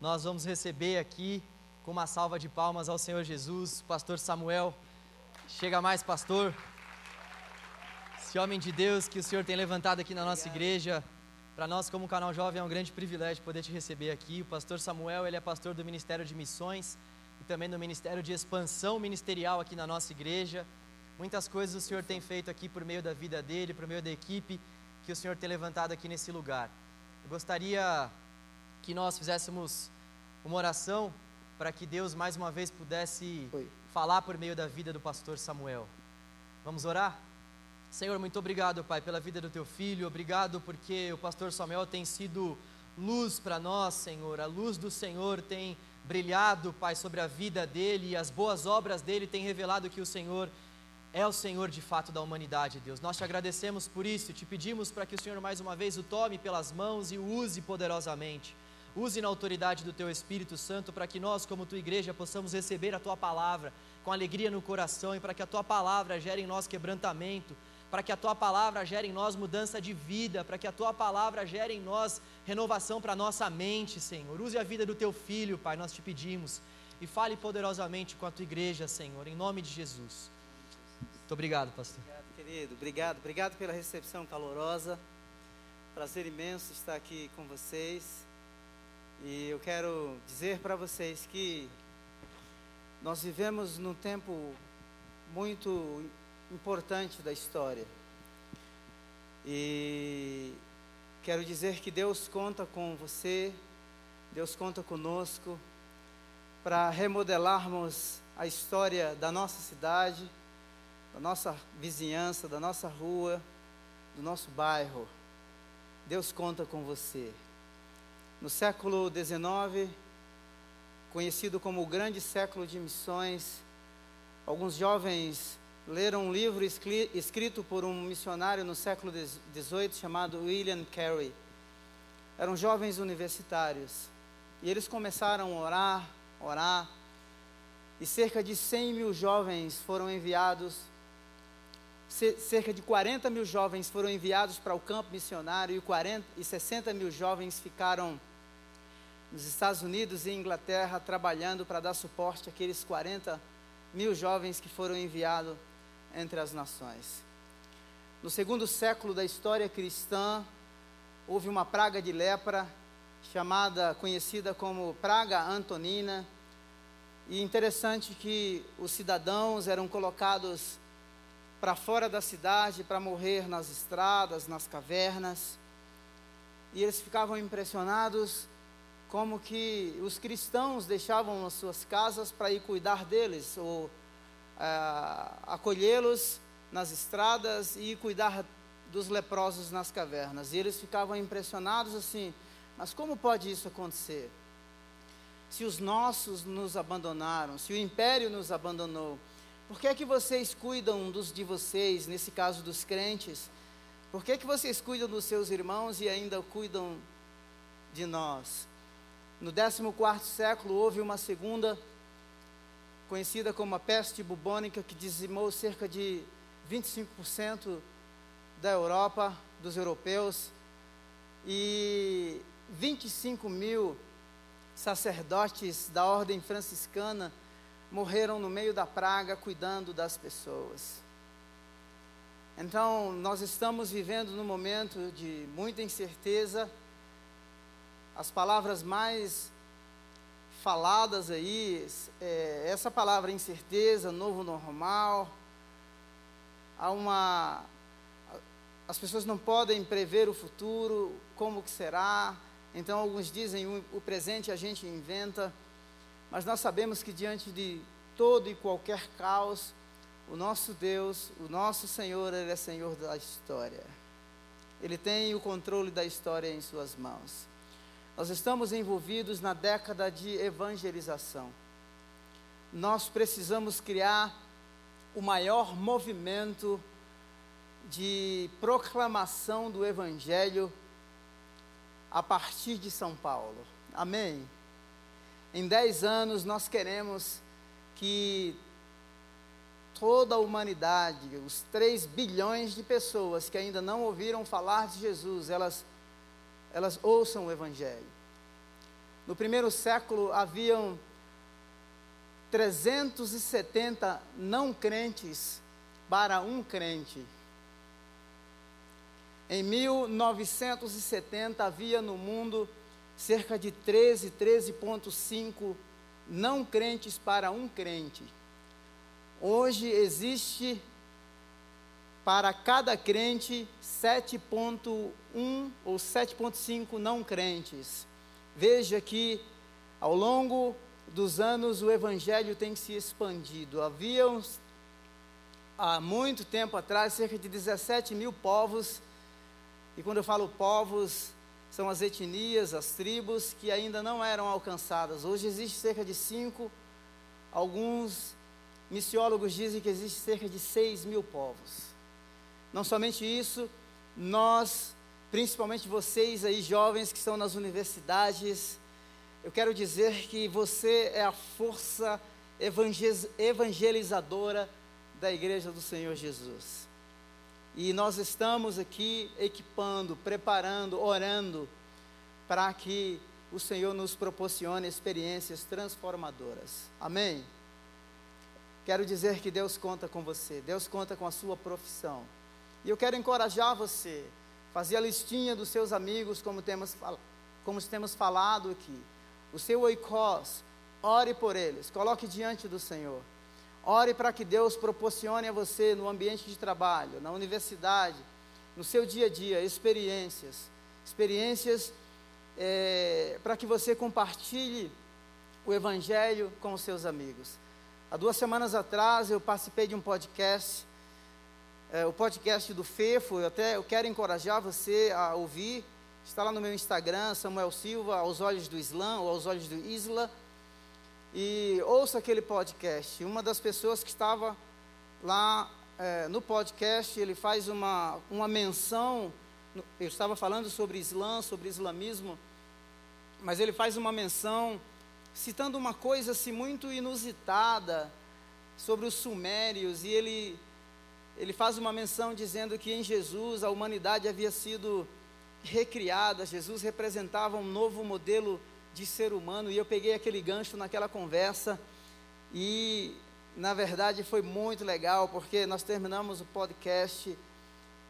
nós vamos receber aqui com uma salva de palmas ao Senhor Jesus, pastor Samuel. Chega mais, pastor. Esse homem de Deus que o Senhor tem levantado aqui na nossa igreja, para nós como canal jovem é um grande privilégio poder te receber aqui. O pastor Samuel, ele é pastor do Ministério de Missões e também do Ministério de Expansão Ministerial aqui na nossa igreja. Muitas coisas o Senhor tem feito aqui por meio da vida dele, por meio da equipe que o Senhor tem levantado aqui nesse lugar. Eu gostaria que nós fizéssemos uma oração para que Deus mais uma vez pudesse Oi. falar por meio da vida do pastor Samuel. Vamos orar? Senhor, muito obrigado, Pai, pela vida do teu filho. Obrigado porque o pastor Samuel tem sido luz para nós, Senhor. A luz do Senhor tem brilhado, Pai, sobre a vida dele e as boas obras dele têm revelado que o Senhor é o Senhor de fato da humanidade, Deus. Nós te agradecemos por isso e te pedimos para que o Senhor mais uma vez o tome pelas mãos e o use poderosamente. Use na autoridade do teu Espírito Santo para que nós, como tua igreja, possamos receber a tua palavra com alegria no coração e para que a tua palavra gere em nós quebrantamento, para que a tua palavra gere em nós mudança de vida, para que a tua palavra gere em nós renovação para a nossa mente, Senhor. Use a vida do teu filho, Pai, nós te pedimos. E fale poderosamente com a tua igreja, Senhor, em nome de Jesus. Muito obrigado, pastor. Obrigado, querido. Obrigado. Obrigado pela recepção calorosa. Prazer imenso estar aqui com vocês. E eu quero dizer para vocês que nós vivemos num tempo muito importante da história. E quero dizer que Deus conta com você, Deus conta conosco para remodelarmos a história da nossa cidade, da nossa vizinhança, da nossa rua, do nosso bairro. Deus conta com você. No século XIX, conhecido como o grande século de missões, alguns jovens leram um livro escrito por um missionário no século XVIII chamado William Carey. Eram jovens universitários e eles começaram a orar, orar, e cerca de 100 mil jovens foram enviados, cerca de 40 mil jovens foram enviados para o campo missionário e, 40, e 60 mil jovens ficaram nos Estados Unidos e Inglaterra trabalhando para dar suporte àqueles 40 mil jovens que foram enviados entre as nações. No segundo século da história cristã, houve uma praga de lepra chamada, conhecida como praga antonina. E interessante que os cidadãos eram colocados para fora da cidade para morrer nas estradas, nas cavernas. E eles ficavam impressionados como que os cristãos deixavam as suas casas para ir cuidar deles ou uh, acolhê-los nas estradas e cuidar dos leprosos nas cavernas. E eles ficavam impressionados assim: mas como pode isso acontecer? Se os nossos nos abandonaram, se o império nos abandonou, por que é que vocês cuidam dos de vocês, nesse caso dos crentes? Por que é que vocês cuidam dos seus irmãos e ainda cuidam de nós? No 14 século houve uma segunda conhecida como a peste bubônica, que dizimou cerca de 25% da Europa, dos europeus, e 25 mil sacerdotes da ordem franciscana morreram no meio da praga cuidando das pessoas. Então, nós estamos vivendo num momento de muita incerteza. As palavras mais faladas aí, é, essa palavra incerteza, novo normal, há uma as pessoas não podem prever o futuro, como que será. Então alguns dizem o, presente a gente inventa, mas nós sabemos que diante de todo e qualquer caos, o nosso Deus, o nosso Senhor, ele é Senhor da história. Ele tem o controle da história em suas mãos. Nós estamos envolvidos na década de evangelização. Nós precisamos criar o maior movimento de proclamação do Evangelho a partir de São Paulo. Amém? Em dez anos nós queremos que toda a humanidade, os 3 bilhões de pessoas que ainda não ouviram falar de Jesus, elas elas ouçam o Evangelho. No primeiro século haviam 370 não crentes para um crente. Em 1970 havia no mundo cerca de 13, 13,5 não crentes para um crente. Hoje existe para cada crente 7.1 ou 7.5 não crentes. Veja que ao longo dos anos o evangelho tem se expandido. Havia há muito tempo atrás cerca de 17 mil povos, e quando eu falo povos, são as etnias, as tribos que ainda não eram alcançadas. Hoje existe cerca de cinco, alguns missiólogos dizem que existe cerca de 6 mil povos. Não somente isso, nós, principalmente vocês aí jovens que estão nas universidades, eu quero dizer que você é a força evangelizadora da igreja do Senhor Jesus. E nós estamos aqui equipando, preparando, orando para que o Senhor nos proporcione experiências transformadoras. Amém? Quero dizer que Deus conta com você, Deus conta com a sua profissão. E eu quero encorajar você, fazer a listinha dos seus amigos, como temos, como temos falado aqui. O seu oikos, ore por eles, coloque diante do Senhor. Ore para que Deus proporcione a você no ambiente de trabalho, na universidade, no seu dia a dia, experiências. Experiências é, para que você compartilhe o Evangelho com os seus amigos. Há duas semanas atrás eu participei de um podcast é, o podcast do FEFO, eu até eu quero encorajar você a ouvir. Está lá no meu Instagram, Samuel Silva, aos olhos do Islã, ou aos olhos do Isla. E ouça aquele podcast. Uma das pessoas que estava lá é, no podcast, ele faz uma, uma menção. Eu estava falando sobre Islã, sobre islamismo, mas ele faz uma menção citando uma coisa assim muito inusitada sobre os sumérios, e ele ele faz uma menção dizendo que em Jesus a humanidade havia sido recriada, Jesus representava um novo modelo de ser humano, e eu peguei aquele gancho naquela conversa, e na verdade foi muito legal, porque nós terminamos o podcast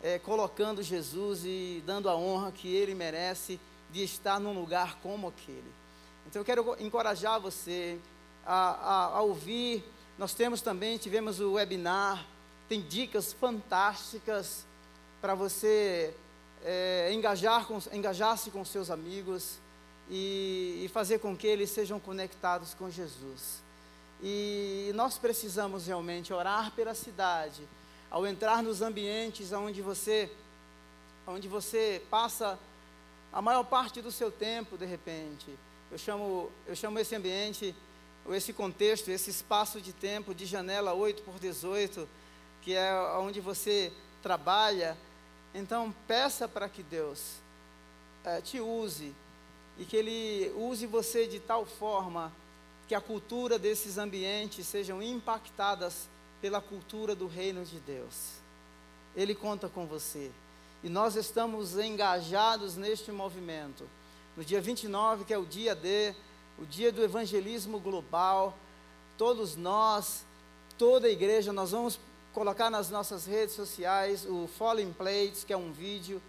é, colocando Jesus e dando a honra que ele merece de estar num lugar como aquele. Então eu quero encorajar você a, a, a ouvir. Nós temos também, tivemos o webinar tem dicas fantásticas para você é, engajar com, engajar-se com seus amigos e, e fazer com que eles sejam conectados com Jesus. E nós precisamos realmente orar pela cidade, ao entrar nos ambientes onde você, onde você passa a maior parte do seu tempo, de repente. Eu chamo, eu chamo esse ambiente, ou esse contexto, esse espaço de tempo de janela 8 por 18, que é onde você trabalha. Então, peça para que Deus é, te use e que Ele use você de tal forma que a cultura desses ambientes sejam impactadas pela cultura do reino de Deus. Ele conta com você. E nós estamos engajados neste movimento. No dia 29, que é o dia D, o dia do evangelismo global, todos nós, toda a igreja, nós vamos colocar nas nossas redes sociais o Falling Plates, que é um vídeo,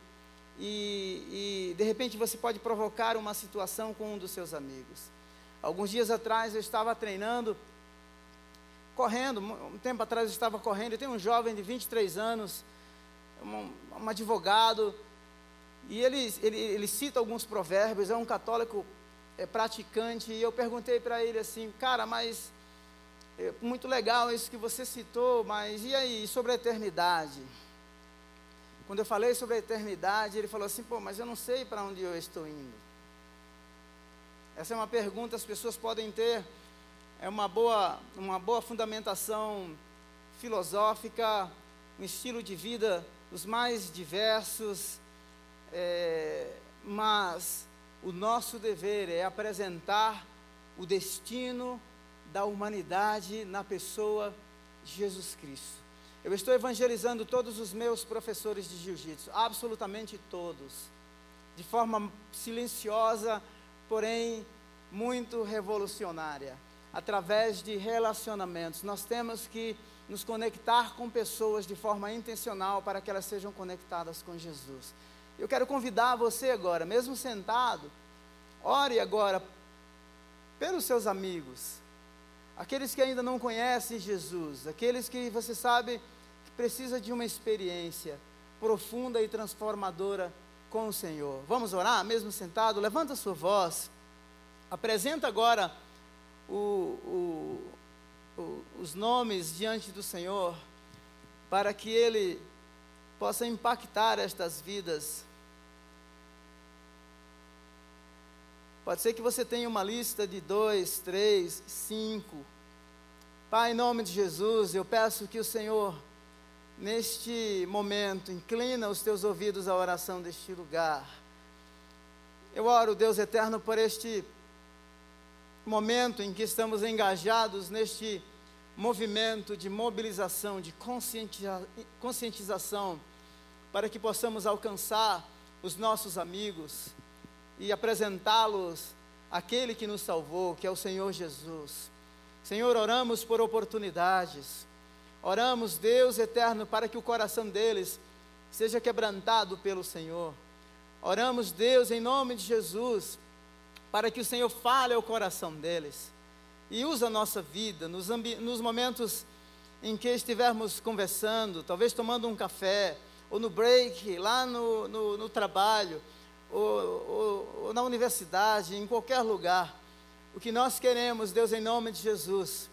e, e de repente você pode provocar uma situação com um dos seus amigos. Alguns dias atrás eu estava treinando, correndo, um tempo atrás eu estava correndo, e tem um jovem de 23 anos, um, um advogado, e ele, ele, ele cita alguns provérbios, é um católico é, praticante, e eu perguntei para ele assim, cara, mas é muito legal isso que você citou, mas e aí, sobre a eternidade? Quando eu falei sobre a eternidade, ele falou assim: pô, mas eu não sei para onde eu estou indo. Essa é uma pergunta, as pessoas podem ter é uma boa, uma boa fundamentação filosófica, um estilo de vida os mais diversos, é, mas o nosso dever é apresentar o destino da humanidade na pessoa de Jesus Cristo. Eu estou evangelizando todos os meus professores de jiu-jitsu, absolutamente todos, de forma silenciosa, porém muito revolucionária. Através de relacionamentos, nós temos que nos conectar com pessoas de forma intencional para que elas sejam conectadas com Jesus. Eu quero convidar você agora, mesmo sentado, ore agora pelos seus amigos, aqueles que ainda não conhecem Jesus, aqueles que você sabe que precisa de uma experiência profunda e transformadora com o Senhor. Vamos orar, mesmo sentado? Levanta a sua voz. Apresenta agora o, o, o, os nomes diante do Senhor, para que Ele possa impactar estas vidas. Pode ser que você tenha uma lista de dois, três, cinco. Pai, em nome de Jesus, eu peço que o Senhor, neste momento, inclina os teus ouvidos à oração deste lugar. Eu oro, Deus eterno, por este momento em que estamos engajados neste movimento de mobilização, de conscientiza conscientização, para que possamos alcançar os nossos amigos e apresentá-los àquele que nos salvou, que é o Senhor Jesus. Senhor, oramos por oportunidades, oramos, Deus eterno, para que o coração deles seja quebrantado pelo Senhor. Oramos, Deus, em nome de Jesus, para que o Senhor fale ao coração deles e use a nossa vida nos, nos momentos em que estivermos conversando, talvez tomando um café, ou no break, lá no, no, no trabalho, ou, ou, ou na universidade, em qualquer lugar. O que nós queremos, Deus, em nome de Jesus,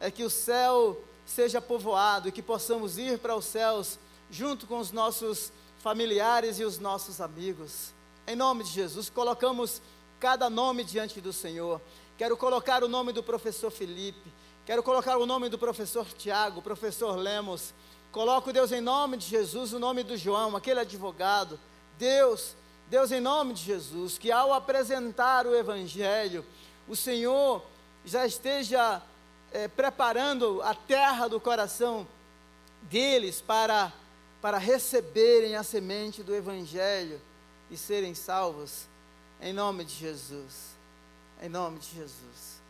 é que o céu seja povoado e que possamos ir para os céus junto com os nossos familiares e os nossos amigos. Em nome de Jesus, colocamos cada nome diante do Senhor. Quero colocar o nome do professor Felipe, quero colocar o nome do professor Tiago, professor Lemos. Coloco, Deus, em nome de Jesus, o nome do João, aquele advogado. Deus, Deus, em nome de Jesus, que ao apresentar o Evangelho, o Senhor já esteja é, preparando a terra do coração deles para, para receberem a semente do Evangelho e serem salvos. Em nome de Jesus. Em nome de Jesus.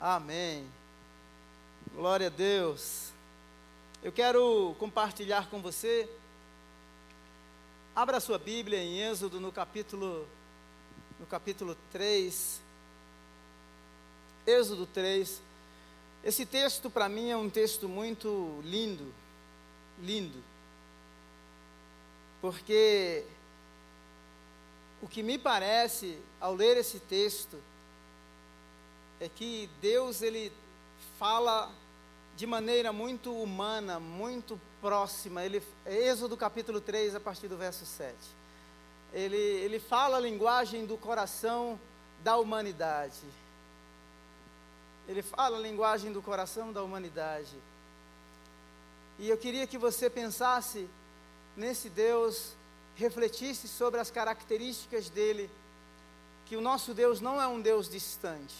Amém. Glória a Deus. Eu quero compartilhar com você. Abra sua Bíblia em Êxodo no capítulo no capítulo 3. Êxodo 3. Esse texto para mim é um texto muito lindo, lindo. Porque o que me parece ao ler esse texto é que Deus ele fala de maneira muito humana, muito próxima. Ele, Êxodo capítulo 3, a partir do verso 7. Ele, ele fala a linguagem do coração da humanidade. Ele fala a linguagem do coração da humanidade. E eu queria que você pensasse nesse Deus refletisse sobre as características dele, que o nosso Deus não é um Deus distante,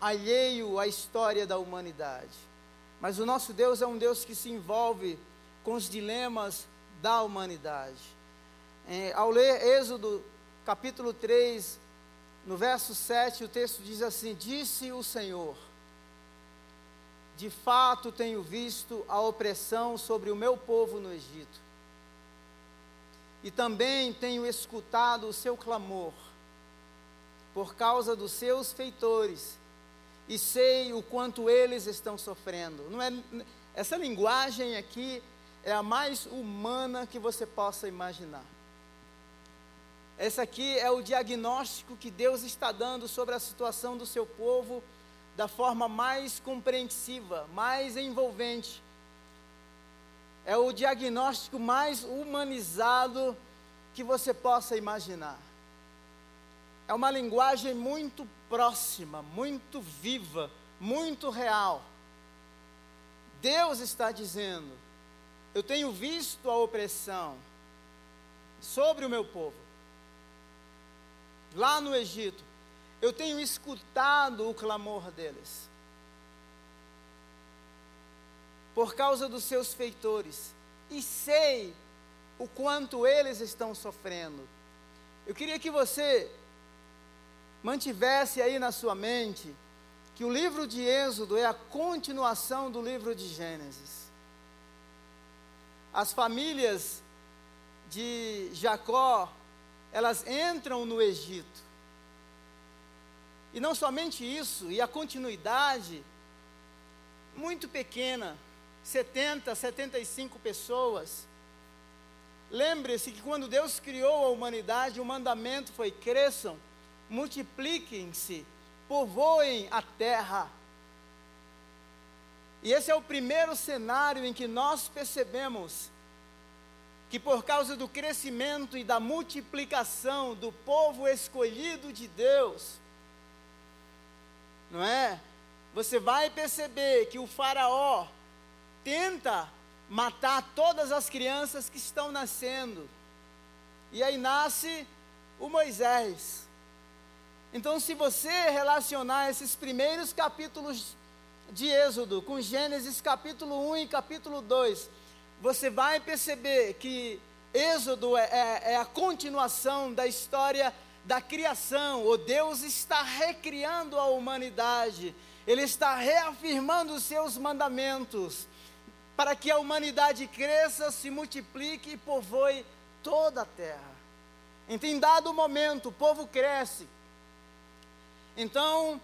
alheio à história da humanidade, mas o nosso Deus é um Deus que se envolve com os dilemas da humanidade. É, ao ler Êxodo capítulo 3, no verso 7, o texto diz assim: Disse o Senhor, de fato tenho visto a opressão sobre o meu povo no Egito e também tenho escutado o seu clamor por causa dos seus feitores e sei o quanto eles estão sofrendo. Não é essa linguagem aqui é a mais humana que você possa imaginar. Essa aqui é o diagnóstico que Deus está dando sobre a situação do seu povo da forma mais compreensiva, mais envolvente é o diagnóstico mais humanizado que você possa imaginar. É uma linguagem muito próxima, muito viva, muito real. Deus está dizendo: Eu tenho visto a opressão sobre o meu povo, lá no Egito. Eu tenho escutado o clamor deles. por causa dos seus feitores, e sei o quanto eles estão sofrendo. Eu queria que você mantivesse aí na sua mente que o livro de Êxodo é a continuação do livro de Gênesis. As famílias de Jacó, elas entram no Egito. E não somente isso, e a continuidade, muito pequena, 70, 75 pessoas. Lembre-se que quando Deus criou a humanidade, o mandamento foi: cresçam, multipliquem-se, povoem a terra. E esse é o primeiro cenário em que nós percebemos que, por causa do crescimento e da multiplicação do povo escolhido de Deus, não é? Você vai perceber que o Faraó tenta matar todas as crianças que estão nascendo. E aí nasce o Moisés. Então, se você relacionar esses primeiros capítulos de Êxodo com Gênesis capítulo 1 e capítulo 2, você vai perceber que Êxodo é, é, é a continuação da história da criação. O Deus está recriando a humanidade, Ele está reafirmando os seus mandamentos para que a humanidade cresça, se multiplique e povoe toda a terra. Então, em dado momento, o povo cresce, então,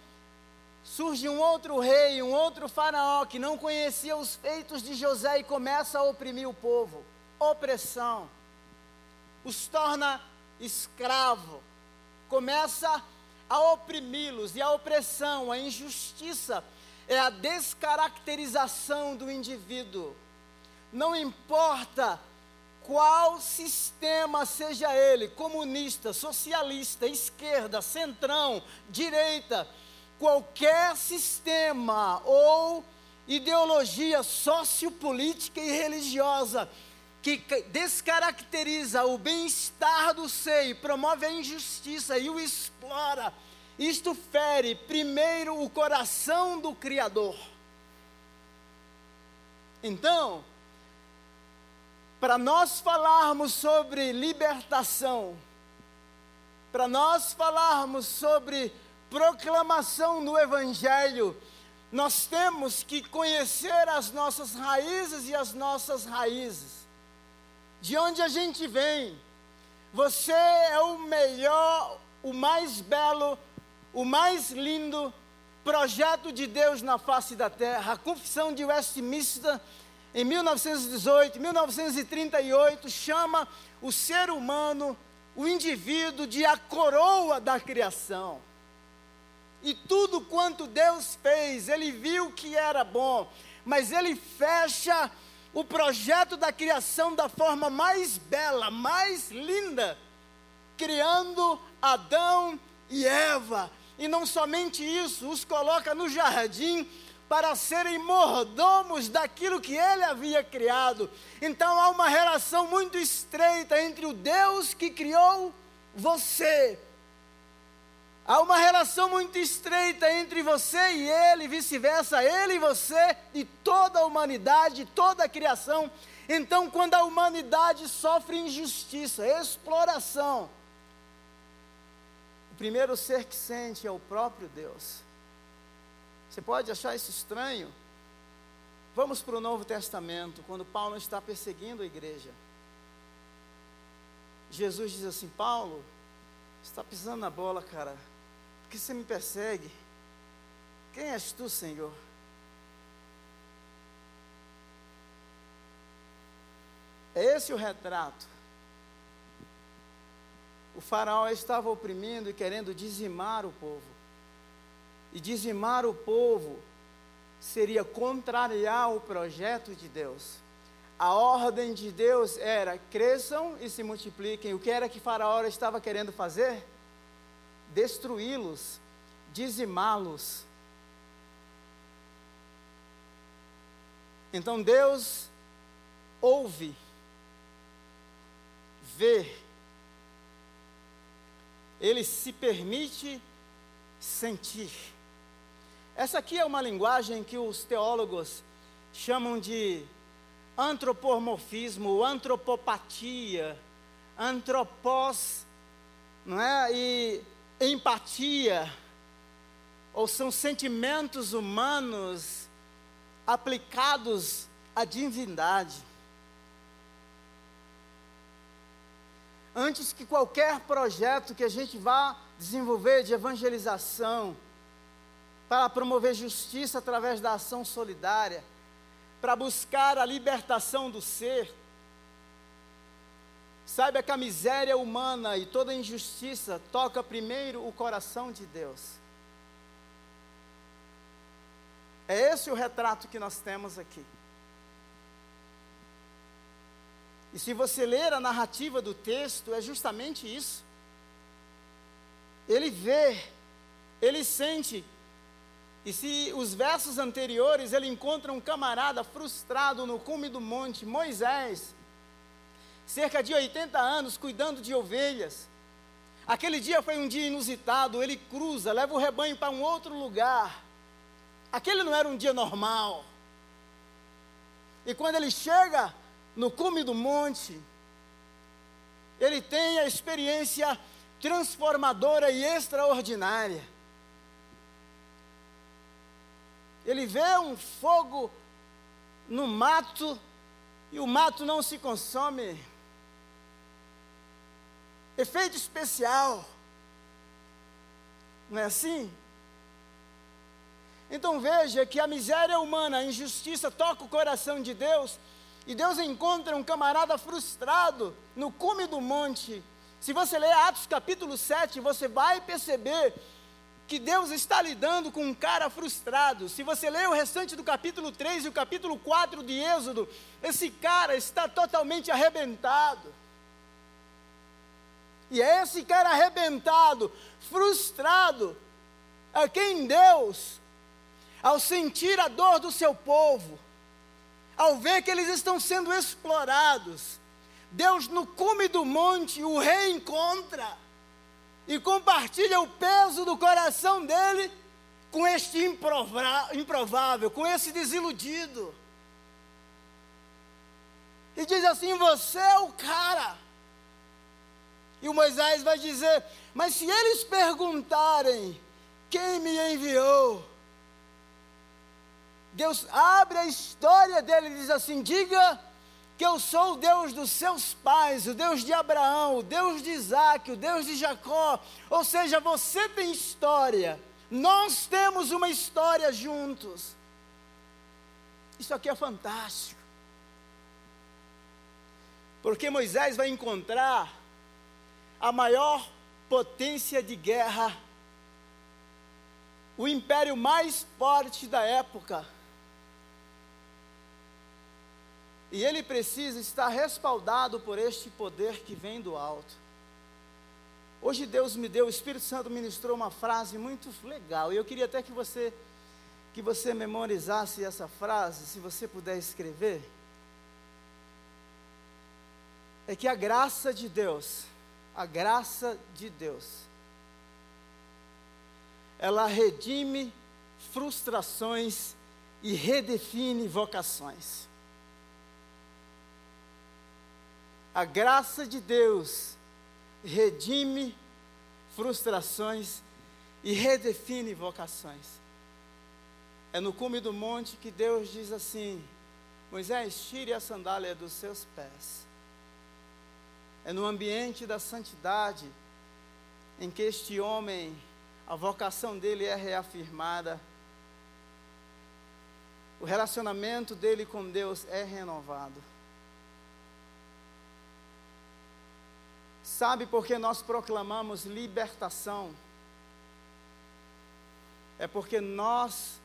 surge um outro rei, um outro faraó que não conhecia os feitos de José e começa a oprimir o povo. Opressão. Os torna escravo. Começa a oprimi-los. E a opressão, a injustiça, é a descaracterização do indivíduo. Não importa qual sistema seja ele, comunista, socialista, esquerda, centrão, direita, qualquer sistema ou ideologia sociopolítica e religiosa que descaracteriza o bem-estar do ser, promove a injustiça e o explora, isto fere primeiro o coração do Criador. Então, para nós falarmos sobre libertação, para nós falarmos sobre proclamação do Evangelho, nós temos que conhecer as nossas raízes e as nossas raízes. De onde a gente vem. Você é o melhor, o mais belo, o mais lindo projeto de Deus na face da terra. A confissão de Westminster em 1918, 1938, chama o ser humano, o indivíduo, de a coroa da criação. E tudo quanto Deus fez, Ele viu que era bom, mas Ele fecha o projeto da criação da forma mais bela, mais linda, criando Adão e Eva. E não somente isso, os coloca no jardim para serem mordomos daquilo que ele havia criado. Então há uma relação muito estreita entre o Deus que criou você. Há uma relação muito estreita entre você e ele, vice-versa, ele e você, e toda a humanidade, toda a criação. Então, quando a humanidade sofre injustiça, exploração, o primeiro ser que sente é o próprio Deus. Você pode achar isso estranho? Vamos para o Novo Testamento, quando Paulo está perseguindo a igreja. Jesus diz assim: Paulo, está pisando na bola, cara. Que você me persegue? Quem és tu, Senhor? É esse o retrato. O faraó estava oprimindo e querendo dizimar o povo e dizimar o povo seria contrariar o projeto de Deus. A ordem de Deus era: cresçam e se multipliquem. O que era que Faraó estava querendo fazer? Destruí-los, dizimá-los. Então Deus ouve, vê, Ele se permite sentir. Essa aqui é uma linguagem que os teólogos chamam de antropomorfismo, antropopatia, antropós, não é? E empatia, ou são sentimentos humanos aplicados à divindade. Antes que qualquer projeto que a gente vá desenvolver de evangelização, para promover justiça através da ação solidária, para buscar a libertação do ser, Saiba que a miséria humana e toda injustiça toca primeiro o coração de Deus. É esse o retrato que nós temos aqui. E se você ler a narrativa do texto, é justamente isso. Ele vê, ele sente. E se os versos anteriores ele encontra um camarada frustrado no cume do monte, Moisés, cerca de 80 anos cuidando de ovelhas. Aquele dia foi um dia inusitado, ele cruza, leva o rebanho para um outro lugar. Aquele não era um dia normal. E quando ele chega no cume do monte, ele tem a experiência transformadora e extraordinária. Ele vê um fogo no mato e o mato não se consome. Efeito especial. Não é assim? Então veja que a miséria humana, a injustiça toca o coração de Deus, e Deus encontra um camarada frustrado no cume do monte. Se você ler Atos capítulo 7, você vai perceber que Deus está lidando com um cara frustrado. Se você ler o restante do capítulo 3 e o capítulo 4 de Êxodo, esse cara está totalmente arrebentado. E é esse cara arrebentado, frustrado, a quem Deus, ao sentir a dor do seu povo, ao ver que eles estão sendo explorados, Deus no cume do monte o reencontra e compartilha o peso do coração dele com este improvável, com esse desiludido. E diz assim: Você é o cara. E o Moisés vai dizer: Mas se eles perguntarem quem me enviou, Deus abre a história dele e diz assim: Diga que eu sou o Deus dos seus pais, o Deus de Abraão, o Deus de Isaac, o Deus de Jacó. Ou seja, você tem história, nós temos uma história juntos. Isso aqui é fantástico. Porque Moisés vai encontrar a maior potência de guerra, o império mais forte da época. E ele precisa estar respaldado por este poder que vem do alto. Hoje Deus me deu, o Espírito Santo ministrou uma frase muito legal, e eu queria até que você que você memorizasse essa frase, se você puder escrever. É que a graça de Deus a graça de Deus, ela redime frustrações e redefine vocações. A graça de Deus redime frustrações e redefine vocações. É no cume do monte que Deus diz assim: Moisés, tire a sandália dos seus pés é no ambiente da santidade em que este homem, a vocação dele é reafirmada, o relacionamento dele com Deus é renovado. Sabe por que nós proclamamos libertação? É porque nós,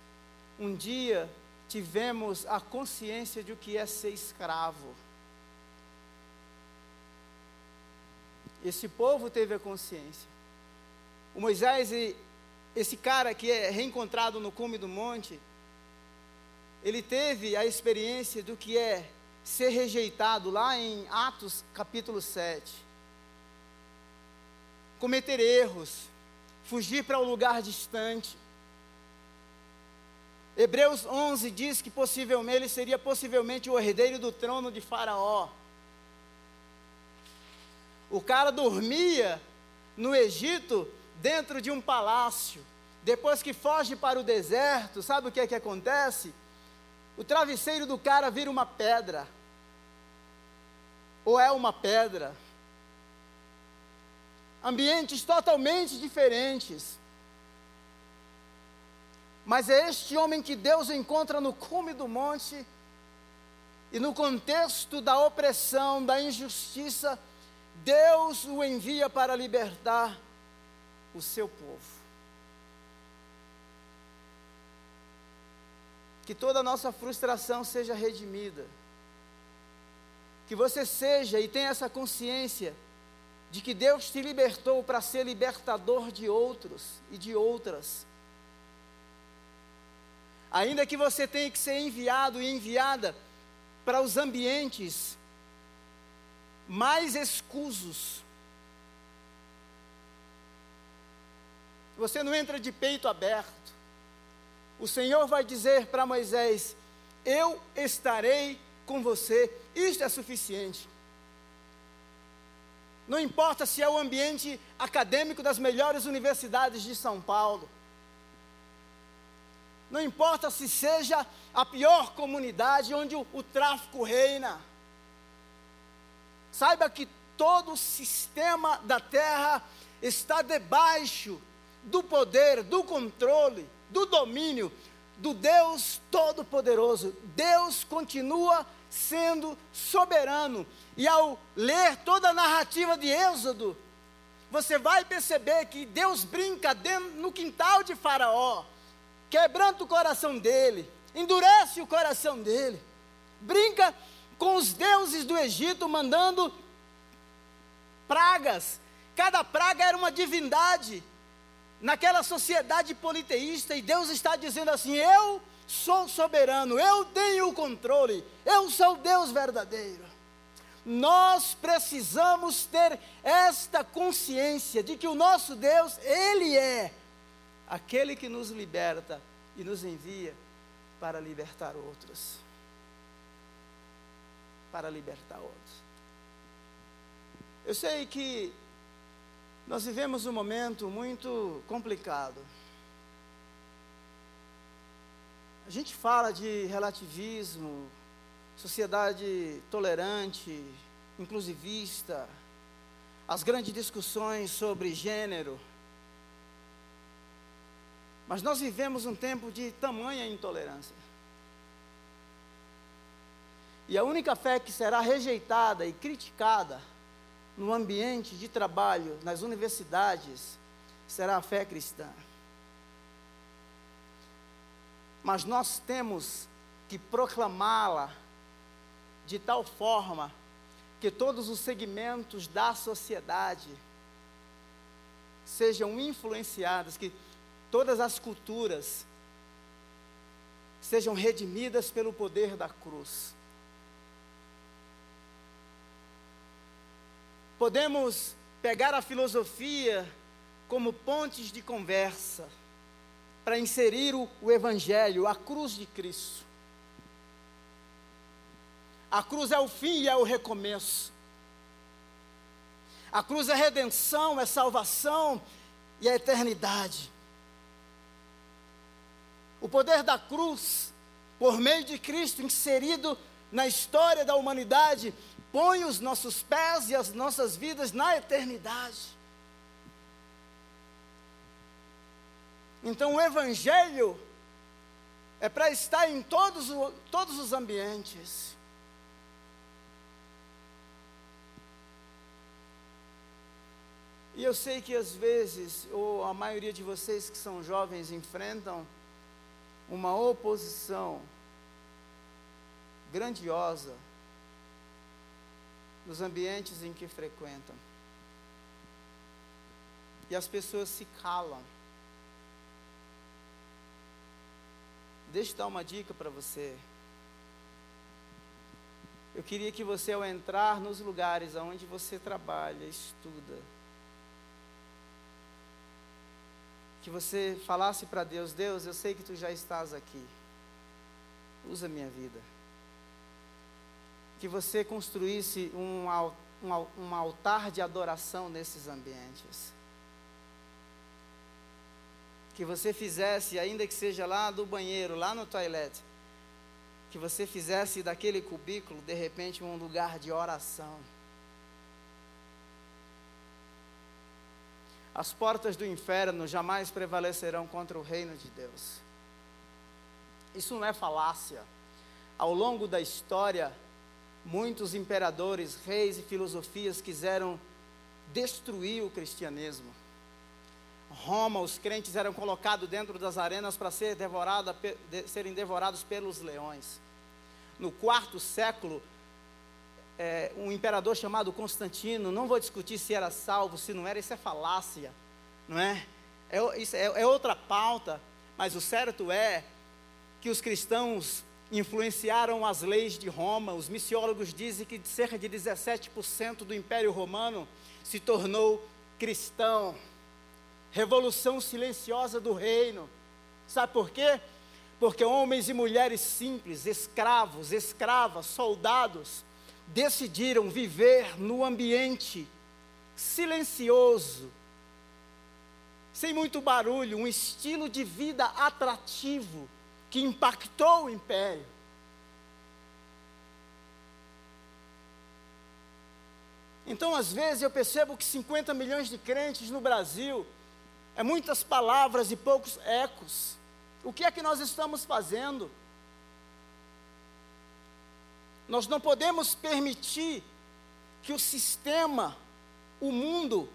um dia, tivemos a consciência de o que é ser escravo. Esse povo teve a consciência. O Moisés, esse cara que é reencontrado no cume do monte, ele teve a experiência do que é ser rejeitado lá em Atos capítulo 7. Cometer erros, fugir para um lugar distante. Hebreus 11 diz que possivelmente ele seria possivelmente o herdeiro do trono de Faraó. O cara dormia no Egito dentro de um palácio, depois que foge para o deserto, sabe o que é que acontece? O travesseiro do cara vira uma pedra. Ou é uma pedra. Ambientes totalmente diferentes. Mas é este homem que Deus encontra no cume do monte e no contexto da opressão, da injustiça, Deus o envia para libertar o seu povo. Que toda a nossa frustração seja redimida. Que você seja e tenha essa consciência de que Deus te libertou para ser libertador de outros e de outras. Ainda que você tenha que ser enviado e enviada para os ambientes mais escusos. Você não entra de peito aberto. O Senhor vai dizer para Moisés: Eu estarei com você. Isto é suficiente. Não importa se é o ambiente acadêmico das melhores universidades de São Paulo. Não importa se seja a pior comunidade onde o, o tráfico reina. Saiba que todo o sistema da terra está debaixo do poder, do controle, do domínio do Deus Todo-Poderoso. Deus continua sendo soberano. E ao ler toda a narrativa de Êxodo, você vai perceber que Deus brinca dentro, no quintal de Faraó quebranta o coração dele, endurece o coração dele, brinca com os deuses do Egito, mandando pragas. Cada praga era uma divindade naquela sociedade politeísta, e Deus está dizendo assim: Eu sou soberano, eu tenho o controle, eu sou Deus verdadeiro. Nós precisamos ter esta consciência de que o nosso Deus, Ele é aquele que nos liberta e nos envia para libertar outros. Para libertar outros. Eu sei que nós vivemos um momento muito complicado. A gente fala de relativismo, sociedade tolerante, inclusivista, as grandes discussões sobre gênero, mas nós vivemos um tempo de tamanha intolerância. E a única fé que será rejeitada e criticada no ambiente de trabalho, nas universidades, será a fé cristã. Mas nós temos que proclamá-la de tal forma que todos os segmentos da sociedade sejam influenciados, que todas as culturas sejam redimidas pelo poder da cruz. Podemos pegar a filosofia como pontes de conversa para inserir o, o Evangelho, a cruz de Cristo. A cruz é o fim e é o recomeço. A cruz é redenção, é salvação e é eternidade. O poder da cruz, por meio de Cristo inserido na história da humanidade, põe os nossos pés e as nossas vidas na eternidade. Então o Evangelho é para estar em todos, todos os ambientes. E eu sei que às vezes, ou a maioria de vocês que são jovens enfrentam uma oposição grandiosa nos ambientes em que frequentam. E as pessoas se calam. Deixa eu dar uma dica para você. Eu queria que você, ao entrar nos lugares onde você trabalha, estuda, que você falasse para Deus: Deus, eu sei que tu já estás aqui, usa minha vida. Que você construísse um, um, um altar de adoração nesses ambientes. que você fizesse, ainda que seja lá do banheiro, lá no toilet, que você fizesse daquele cubículo, de repente, um lugar de oração. As portas do inferno jamais prevalecerão contra o reino de Deus. Isso não é falácia. Ao longo da história, muitos imperadores, reis e filosofias quiseram destruir o cristianismo. Roma, os crentes eram colocados dentro das arenas para ser devorada, de, serem devorados pelos leões. No quarto século, é, um imperador chamado Constantino, não vou discutir se era salvo, se não era, isso é falácia, não é? É, é, é outra pauta, mas o certo é que os cristãos influenciaram as leis de Roma. Os missiólogos dizem que cerca de 17% do Império Romano se tornou cristão. Revolução silenciosa do reino. Sabe por quê? Porque homens e mulheres simples, escravos, escravas, soldados, decidiram viver no ambiente silencioso, sem muito barulho, um estilo de vida atrativo que impactou o império. Então, às vezes, eu percebo que 50 milhões de crentes no Brasil é muitas palavras e poucos ecos. O que é que nós estamos fazendo? Nós não podemos permitir que o sistema, o mundo,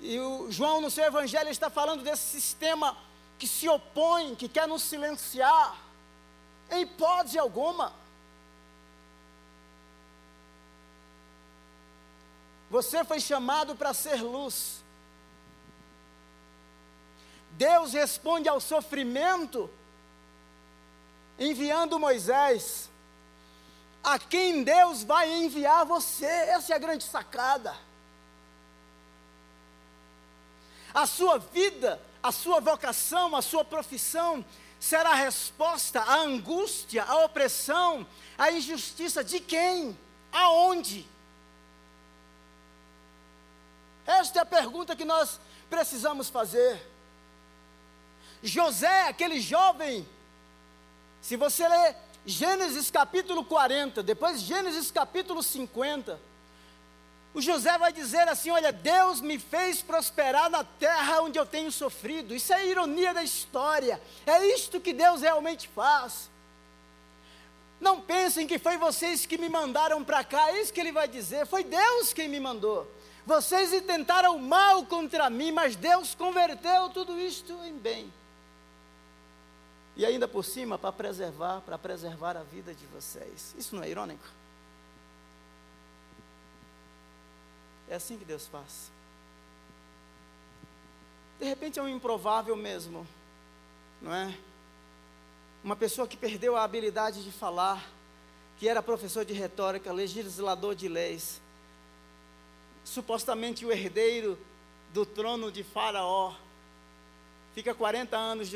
e o João no seu evangelho está falando desse sistema que se opõe, que quer nos silenciar, em hipótese alguma. Você foi chamado para ser luz. Deus responde ao sofrimento enviando Moisés. A quem Deus vai enviar você? Essa é a grande sacada. A sua vida a sua vocação, a sua profissão será a resposta à angústia, à opressão, à injustiça de quem? Aonde? Esta é a pergunta que nós precisamos fazer. José, aquele jovem, se você ler Gênesis capítulo 40, depois Gênesis capítulo 50, o José vai dizer assim: Olha, Deus me fez prosperar na terra onde eu tenho sofrido. Isso é a ironia da história. É isto que Deus realmente faz. Não pensem que foi vocês que me mandaram para cá, é isso que ele vai dizer. Foi Deus quem me mandou. Vocês intentaram mal contra mim, mas Deus converteu tudo isto em bem. E ainda por cima, para preservar, para preservar a vida de vocês. Isso não é irônico? É assim que Deus faz. De repente é um improvável mesmo, não é? Uma pessoa que perdeu a habilidade de falar, que era professor de retórica, legislador de leis, supostamente o herdeiro do trono de Faraó, fica 40 anos,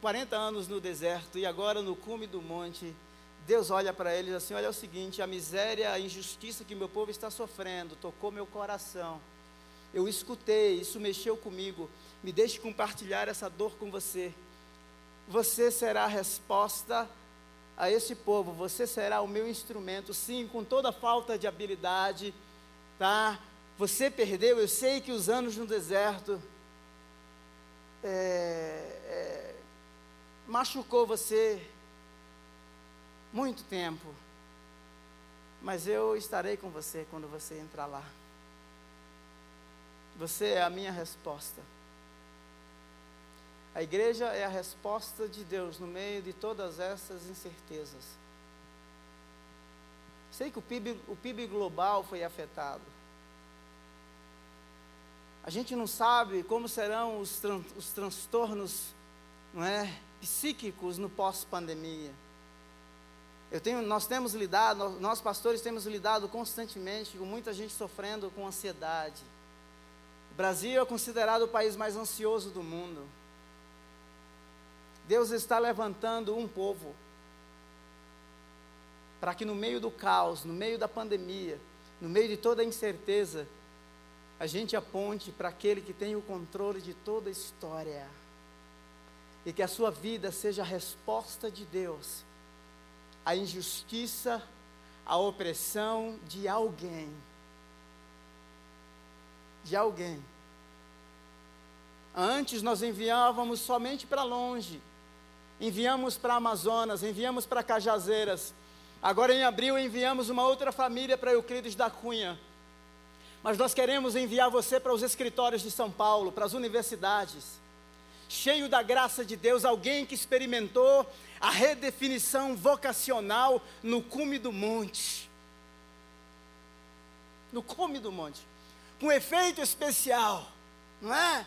40 anos no deserto e agora no cume do monte Deus olha para ele e diz assim: Olha, é o seguinte, a miséria, a injustiça que meu povo está sofrendo tocou meu coração. Eu escutei, isso mexeu comigo. Me deixe compartilhar essa dor com você. Você será a resposta a esse povo, você será o meu instrumento, sim, com toda falta de habilidade, tá? Você perdeu, eu sei que os anos no deserto é, é, machucou você, muito tempo, mas eu estarei com você quando você entrar lá. Você é a minha resposta. A igreja é a resposta de Deus no meio de todas essas incertezas. Sei que o PIB, o PIB global foi afetado. A gente não sabe como serão os, tran, os transtornos não é, psíquicos no pós-pandemia. Tenho, nós temos lidado, nós pastores temos lidado constantemente com muita gente sofrendo com ansiedade. O Brasil é considerado o país mais ansioso do mundo. Deus está levantando um povo para que no meio do caos, no meio da pandemia, no meio de toda a incerteza, a gente aponte para aquele que tem o controle de toda a história. e que a sua vida seja a resposta de Deus à injustiça, à opressão de alguém. De alguém. Antes nós enviávamos somente para longe. Enviamos para Amazonas, enviamos para Cajazeiras. Agora em abril enviamos uma outra família para Euclides da Cunha. Mas nós queremos enviar você para os escritórios de São Paulo, para as universidades cheio da graça de Deus, alguém que experimentou a redefinição vocacional no cume do monte. No cume do monte. Com efeito especial, não é?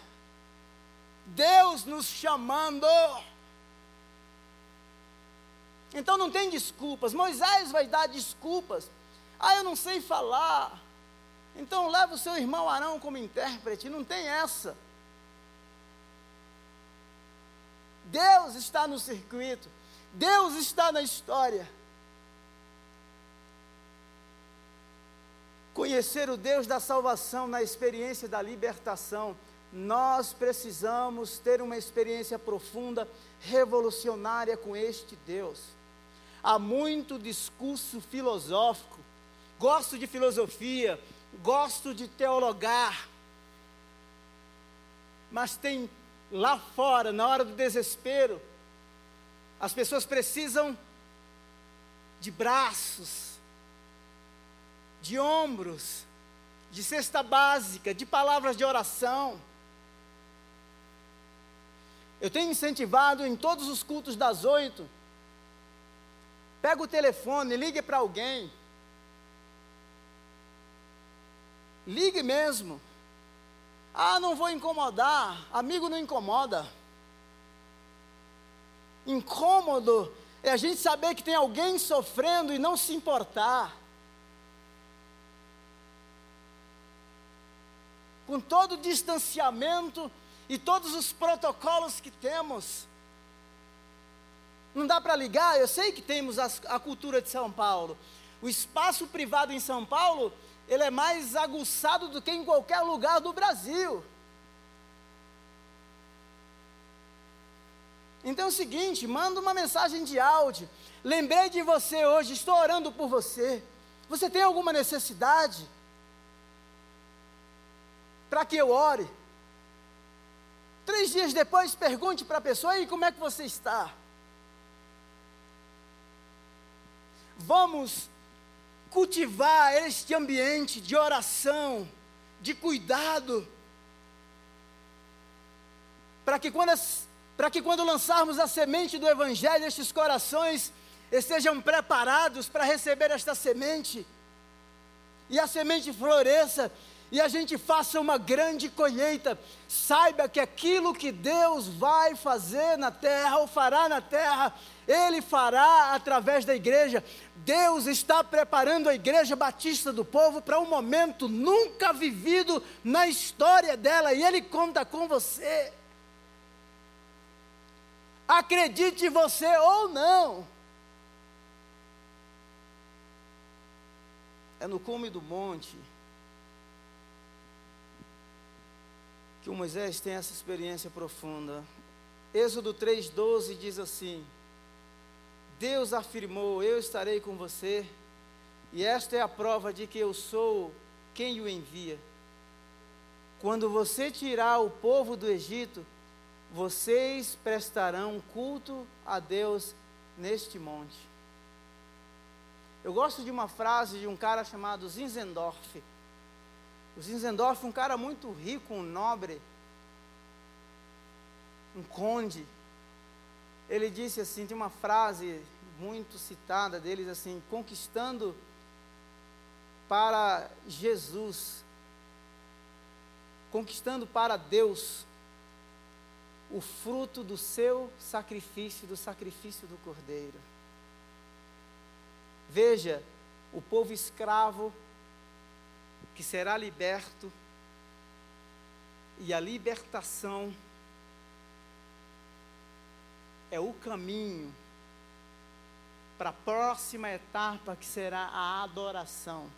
Deus nos chamando. Então não tem desculpas. Moisés vai dar desculpas. Ah, eu não sei falar. Então leva o seu irmão Arão como intérprete. Não tem essa. Deus está no circuito, Deus está na história. Conhecer o Deus da salvação na experiência da libertação, nós precisamos ter uma experiência profunda, revolucionária com este Deus. Há muito discurso filosófico, gosto de filosofia, gosto de teologar, mas tem lá fora, na hora do desespero, as pessoas precisam de braços, de ombros, de cesta básica, de palavras de oração. Eu tenho incentivado em todos os cultos das oito. Pega o telefone, ligue para alguém. Ligue mesmo. Ah, não vou incomodar. Amigo não incomoda. Incômodo é a gente saber que tem alguém sofrendo e não se importar. Com todo o distanciamento e todos os protocolos que temos. Não dá para ligar, eu sei que temos a, a cultura de São Paulo. O espaço privado em São Paulo ele é mais aguçado do que em qualquer lugar do Brasil. Então é o seguinte, manda uma mensagem de áudio. Lembrei de você hoje, estou orando por você. Você tem alguma necessidade? Para que eu ore? Três dias depois, pergunte para a pessoa: e como é que você está? Vamos cultivar este ambiente de oração, de cuidado, para que quando, para que quando lançarmos a semente do Evangelho, estes corações estejam preparados para receber esta semente, e a semente floresça, e a gente faça uma grande colheita. Saiba que aquilo que Deus vai fazer na terra, ou fará na terra, Ele fará através da igreja. Deus está preparando a igreja batista do povo para um momento nunca vivido na história dela, e Ele conta com você. Acredite você ou não. É no cume do monte que o Moisés tem essa experiência profunda. Êxodo 3,12 diz assim: Deus afirmou: Eu estarei com você, e esta é a prova de que eu sou quem o envia. Quando você tirar o povo do Egito, vocês prestarão culto a Deus neste monte. Eu gosto de uma frase de um cara chamado Zinzendorf. O Zinzendorf, um cara muito rico, um nobre, um conde, ele disse assim, tem uma frase muito citada deles assim, conquistando para Jesus, conquistando para Deus o fruto do seu sacrifício, do sacrifício do Cordeiro. Veja, o povo escravo que será liberto, e a libertação é o caminho para a próxima etapa que será a adoração.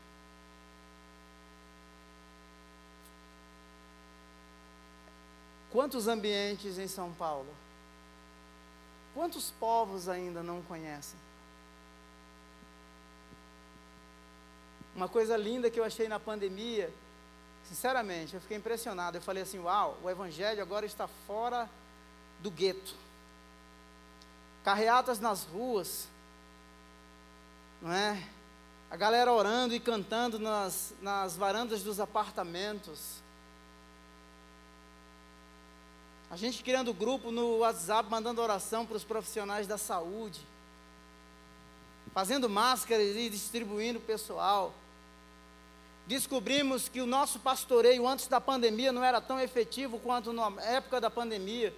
Quantos ambientes em São Paulo? Quantos povos ainda não conhecem? Uma coisa linda que eu achei na pandemia, sinceramente, eu fiquei impressionado. Eu falei assim: Uau, o Evangelho agora está fora do gueto. Carreatas nas ruas, não é? A galera orando e cantando nas, nas varandas dos apartamentos. A gente criando grupo no WhatsApp, mandando oração para os profissionais da saúde. Fazendo máscaras e distribuindo pessoal. Descobrimos que o nosso pastoreio antes da pandemia não era tão efetivo quanto na época da pandemia.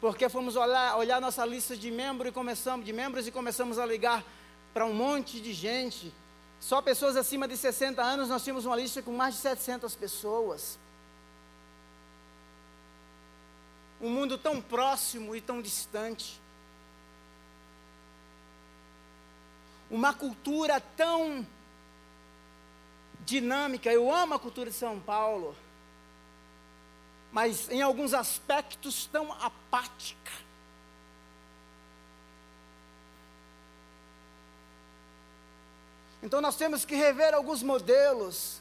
Porque fomos olhar, olhar nossa lista de membros e começamos de membros e começamos a ligar para um monte de gente. Só pessoas acima de 60 anos, nós tínhamos uma lista com mais de 700 pessoas. um mundo tão próximo e tão distante. Uma cultura tão dinâmica. Eu amo a cultura de São Paulo, mas em alguns aspectos tão apática. Então nós temos que rever alguns modelos.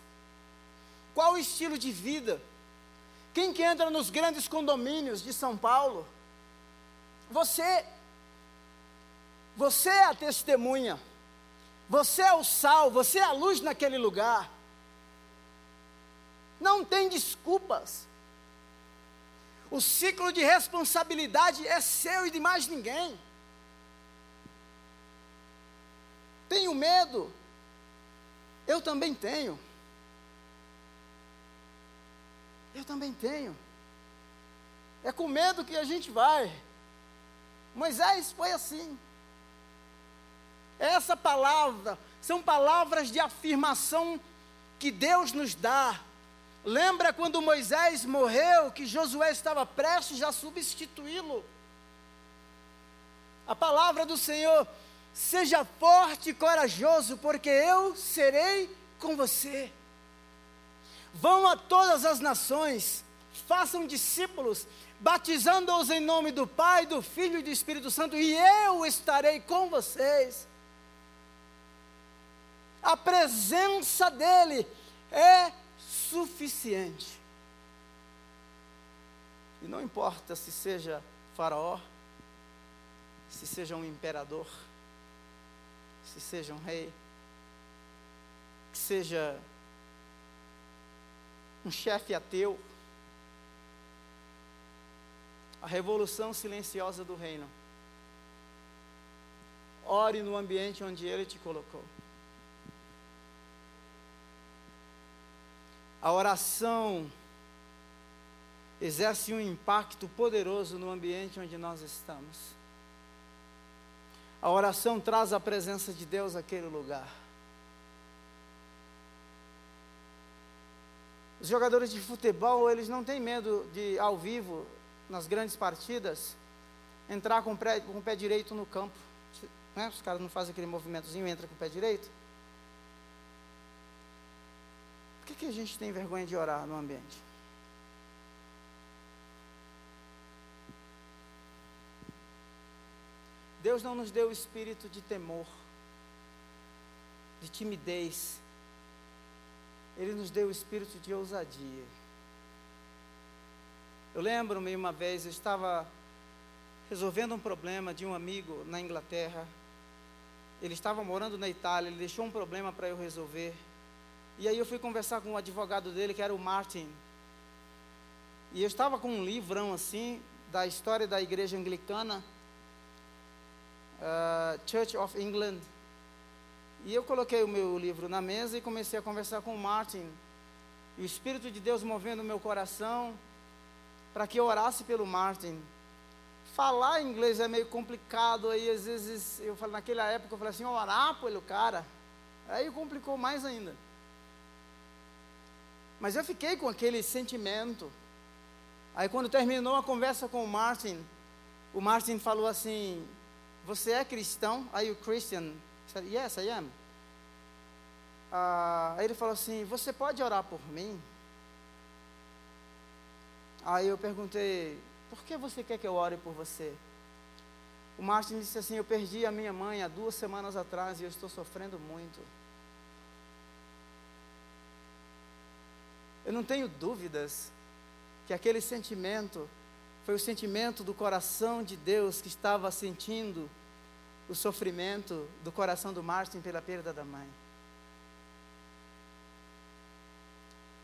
Qual o estilo de vida? Quem que entra nos grandes condomínios de São Paulo? Você. Você é a testemunha. Você é o sal, você é a luz naquele lugar. Não tem desculpas. O ciclo de responsabilidade é seu e de mais ninguém. Tenho medo. Eu também tenho. Eu também tenho. É com medo que a gente vai. Moisés foi assim. Essa palavra são palavras de afirmação que Deus nos dá. Lembra quando Moisés morreu, que Josué estava prestes a substituí-lo? A palavra do Senhor, seja forte e corajoso, porque eu serei com você. Vão a todas as nações, façam discípulos, batizando-os em nome do Pai, do Filho e do Espírito Santo, e eu estarei com vocês. A presença dEle é suficiente. E não importa se seja Faraó, se seja um imperador, se seja um rei, que seja um chefe ateu, a revolução silenciosa do reino. Ore no ambiente onde Ele te colocou. A oração exerce um impacto poderoso no ambiente onde nós estamos. A oração traz a presença de Deus àquele lugar. Os jogadores de futebol, eles não têm medo de, ao vivo, nas grandes partidas, entrar com o pé, com o pé direito no campo. Né? Os caras não fazem aquele movimentozinho, entra com o pé direito. Por que, que a gente tem vergonha de orar no ambiente? Deus não nos deu o espírito de temor, de timidez, ele nos deu o espírito de ousadia. Eu lembro-me uma vez, eu estava resolvendo um problema de um amigo na Inglaterra. Ele estava morando na Itália, ele deixou um problema para eu resolver. E aí eu fui conversar com o um advogado dele, que era o Martin. E eu estava com um livrão assim, da história da igreja anglicana, uh, Church of England. E eu coloquei o meu livro na mesa e comecei a conversar com o Martin. E o Espírito de Deus movendo o meu coração para que eu orasse pelo Martin. Falar inglês é meio complicado, aí às vezes, eu falo, naquela época eu falei assim, orar pelo cara. Aí complicou mais ainda. Mas eu fiquei com aquele sentimento. Aí quando terminou a conversa com o Martin, o Martin falou assim, você é cristão? Are you Christian? said, Yes, I am. Ah, aí ele falou assim: Você pode orar por mim? Aí eu perguntei: Por que você quer que eu ore por você? O Martin disse assim: Eu perdi a minha mãe há duas semanas atrás e eu estou sofrendo muito. Eu não tenho dúvidas que aquele sentimento foi o sentimento do coração de Deus que estava sentindo o sofrimento do coração do Martin pela perda da mãe.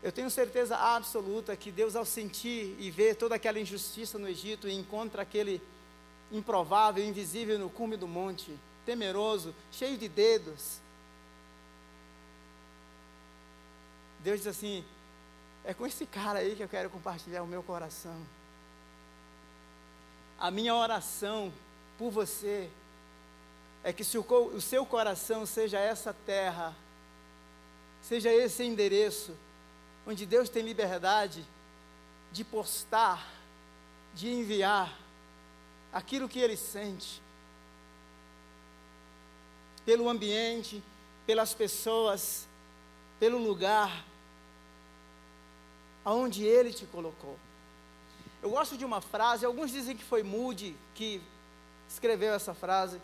Eu tenho certeza absoluta que Deus, ao sentir e ver toda aquela injustiça no Egito, encontra aquele improvável, invisível no cume do monte, temeroso, cheio de dedos. Deus diz assim: é com esse cara aí que eu quero compartilhar o meu coração. A minha oração por você é que se o, o seu coração seja essa terra, seja esse endereço, onde Deus tem liberdade de postar, de enviar aquilo que ele sente, pelo ambiente, pelas pessoas, pelo lugar aonde ele te colocou. Eu gosto de uma frase, alguns dizem que foi Moody que escreveu essa frase.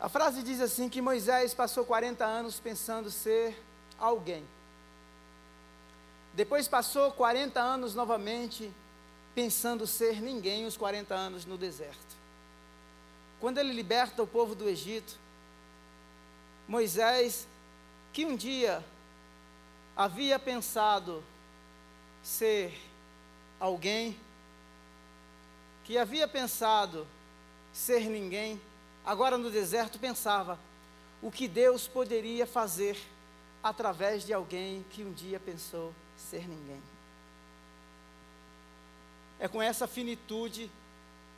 A frase diz assim: que Moisés passou 40 anos pensando ser alguém. Depois passou 40 anos novamente pensando ser ninguém, os 40 anos no deserto. Quando ele liberta o povo do Egito, Moisés, que um dia havia pensado ser alguém, que havia pensado ser ninguém, agora no deserto pensava o que Deus poderia fazer através de alguém que um dia pensou ser ninguém. É com essa finitude,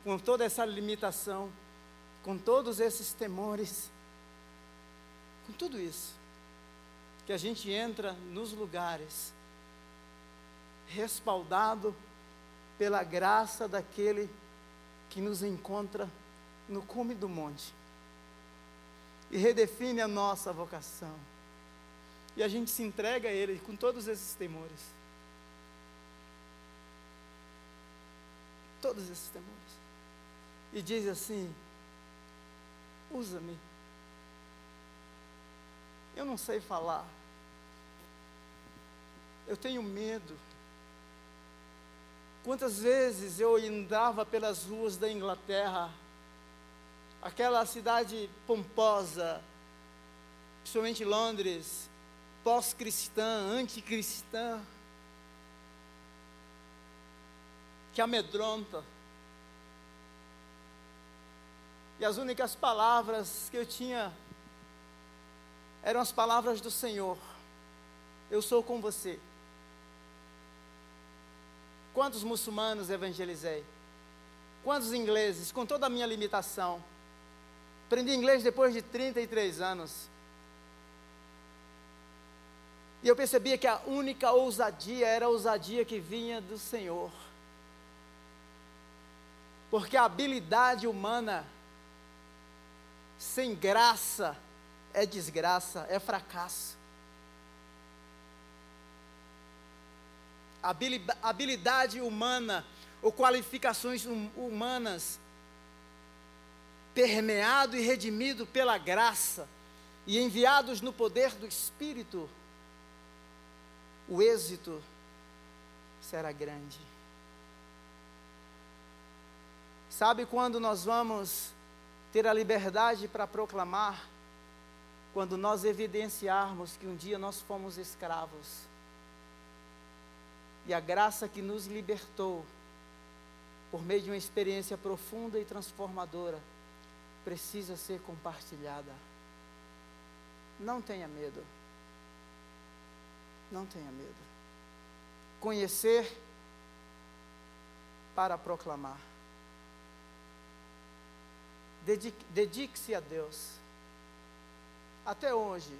com toda essa limitação, com todos esses temores, com tudo isso, que a gente entra nos lugares respaldado pela graça daquele que nos encontra no cume do monte e redefine a nossa vocação. E a gente se entrega a Ele com todos esses temores. Todos esses temores. E diz assim: usa-me. Eu não sei falar. Eu tenho medo. Quantas vezes eu andava pelas ruas da Inglaterra, aquela cidade pomposa, principalmente Londres, pós-cristã, anticristã, que amedronta. E as únicas palavras que eu tinha eram as palavras do Senhor. Eu sou com você. Quantos muçulmanos evangelizei? Quantos ingleses, com toda a minha limitação? Aprendi inglês depois de 33 anos. E eu percebia que a única ousadia era a ousadia que vinha do Senhor. Porque a habilidade humana, sem graça, é desgraça, é fracasso. Habilidade humana ou qualificações hum, humanas, permeado e redimido pela graça e enviados no poder do Espírito, o êxito será grande. Sabe quando nós vamos ter a liberdade para proclamar? Quando nós evidenciarmos que um dia nós fomos escravos e a graça que nos libertou por meio de uma experiência profunda e transformadora precisa ser compartilhada. Não tenha medo. Não tenha medo. Conhecer para proclamar. Dedique-se a Deus até hoje,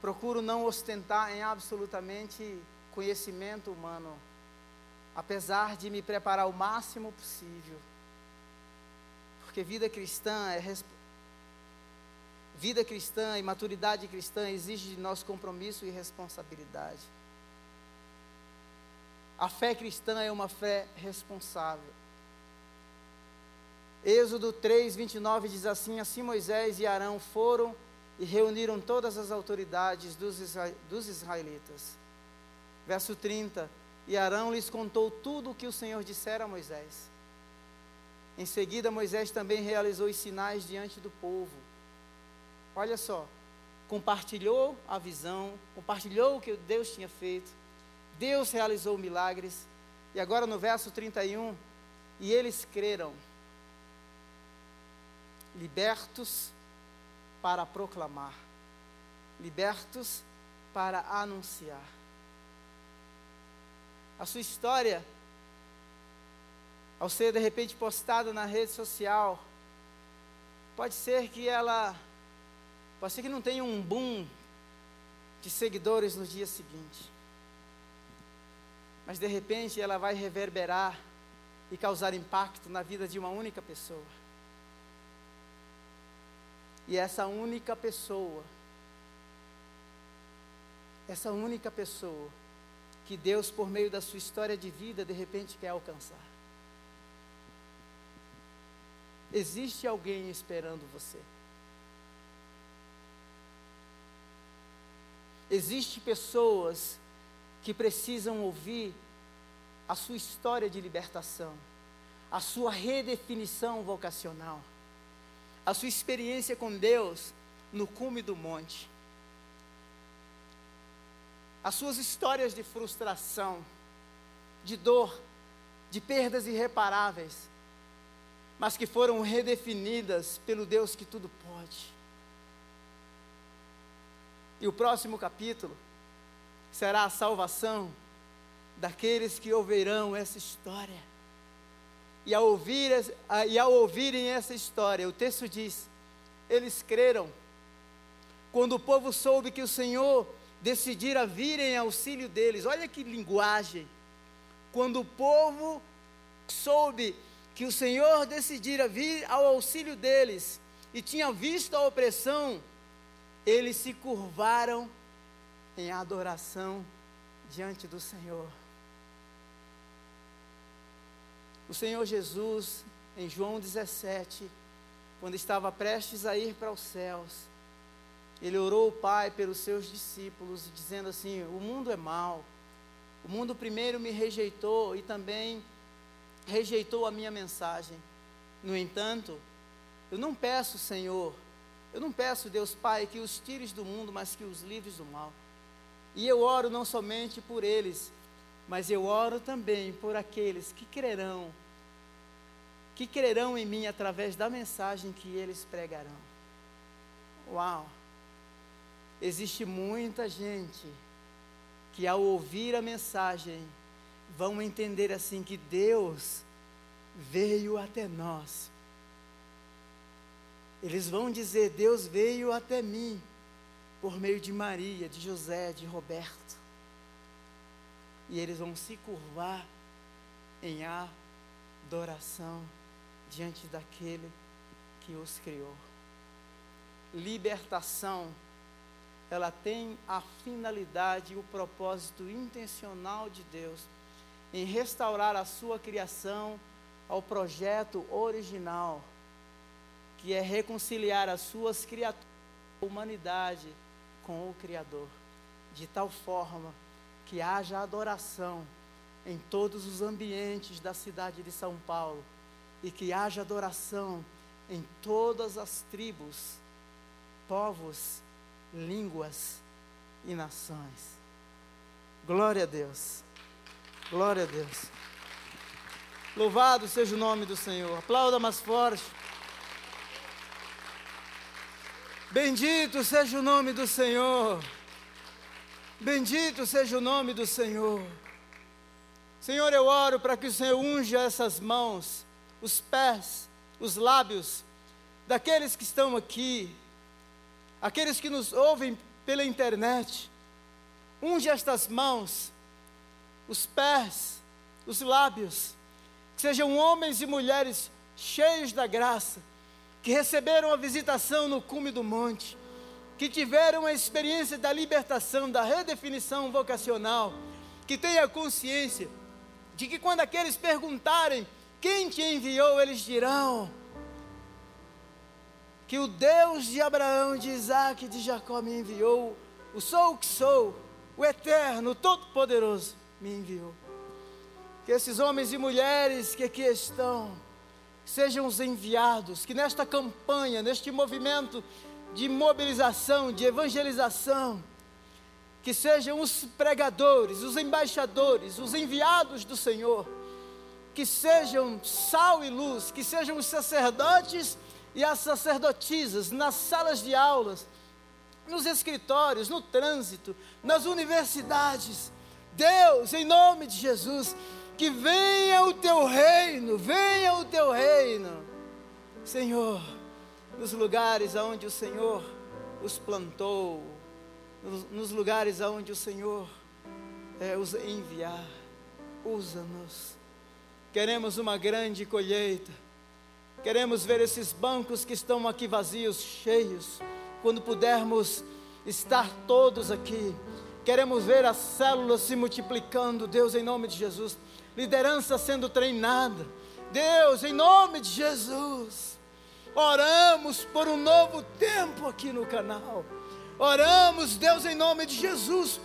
procuro não ostentar em absolutamente conhecimento humano, apesar de me preparar o máximo possível. Porque vida cristã é vida cristã e maturidade cristã exige de nós compromisso e responsabilidade. A fé cristã é uma fé responsável. Êxodo 3, 29 diz assim: Assim Moisés e Arão foram e reuniram todas as autoridades dos, isra dos israelitas. Verso 30: E Arão lhes contou tudo o que o Senhor dissera a Moisés. Em seguida, Moisés também realizou os sinais diante do povo. Olha só, compartilhou a visão, compartilhou o que Deus tinha feito. Deus realizou milagres. E agora no verso 31, e eles creram libertos para proclamar, libertos para anunciar. A sua história, ao ser de repente postada na rede social, pode ser que ela, pode ser que não tenha um boom de seguidores no dia seguinte, mas de repente ela vai reverberar e causar impacto na vida de uma única pessoa. E essa única pessoa, essa única pessoa, que Deus, por meio da sua história de vida, de repente quer alcançar. Existe alguém esperando você. Existem pessoas que precisam ouvir a sua história de libertação, a sua redefinição vocacional a sua experiência com Deus no cume do monte, as suas histórias de frustração, de dor, de perdas irreparáveis, mas que foram redefinidas pelo Deus que tudo pode. E o próximo capítulo será a salvação daqueles que ouvirão essa história. E ao, ouvir, e ao ouvirem essa história, o texto diz: eles creram. Quando o povo soube que o Senhor decidira vir em auxílio deles, olha que linguagem. Quando o povo soube que o Senhor decidira vir ao auxílio deles e tinha visto a opressão, eles se curvaram em adoração diante do Senhor. O Senhor Jesus, em João 17, quando estava prestes a ir para os céus, ele orou o Pai pelos seus discípulos, dizendo assim: O mundo é mau, o mundo primeiro me rejeitou e também rejeitou a minha mensagem. No entanto, eu não peço, Senhor, eu não peço, Deus Pai, que os tires do mundo, mas que os livres do mal. E eu oro não somente por eles, mas eu oro também por aqueles que crerão, que crerão em mim através da mensagem que eles pregarão. Uau! Existe muita gente que ao ouvir a mensagem vão entender assim que Deus veio até nós. Eles vão dizer: Deus veio até mim por meio de Maria, de José, de Roberto e eles vão se curvar em adoração diante daquele que os criou. Libertação, ela tem a finalidade e o propósito intencional de Deus em restaurar a sua criação ao projeto original, que é reconciliar as suas criaturas, a humanidade, com o Criador, de tal forma que haja adoração em todos os ambientes da cidade de São Paulo e que haja adoração em todas as tribos, povos, línguas e nações. Glória a Deus. Glória a Deus. Louvado seja o nome do Senhor. Aplauda mais forte. Bendito seja o nome do Senhor. Bendito seja o nome do Senhor. Senhor, eu oro para que o Senhor unja essas mãos, os pés, os lábios daqueles que estão aqui, aqueles que nos ouvem pela internet. Unge estas mãos, os pés, os lábios, que sejam homens e mulheres cheios da graça, que receberam a visitação no cume do monte que tiveram a experiência da libertação, da redefinição vocacional, que tenha consciência de que quando aqueles perguntarem quem te enviou, eles dirão: que o Deus de Abraão, de Isaac e de Jacó me enviou, o sou o que sou, o eterno, o todo-poderoso, me enviou. Que esses homens e mulheres que aqui estão, sejam os enviados, que nesta campanha, neste movimento de mobilização, de evangelização, que sejam os pregadores, os embaixadores, os enviados do Senhor, que sejam sal e luz, que sejam os sacerdotes e as sacerdotisas nas salas de aulas, nos escritórios, no trânsito, nas universidades. Deus, em nome de Jesus, que venha o teu reino, venha o teu reino, Senhor, nos lugares aonde o Senhor os plantou, nos, nos lugares aonde o Senhor é, os enviar, usa-nos. Queremos uma grande colheita, queremos ver esses bancos que estão aqui vazios, cheios, quando pudermos estar todos aqui. Queremos ver as células se multiplicando, Deus, em nome de Jesus liderança sendo treinada. Deus, em nome de Jesus, oramos por um novo tempo aqui no canal. Oramos, Deus, em nome de Jesus,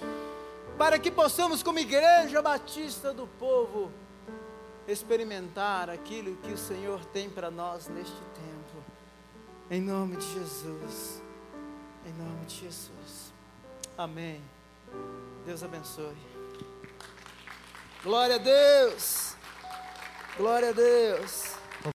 para que possamos, como Igreja Batista do Povo, experimentar aquilo que o Senhor tem para nós neste tempo. Em nome de Jesus. Em nome de Jesus. Amém. Deus abençoe. Glória a Deus. Glória a Deus.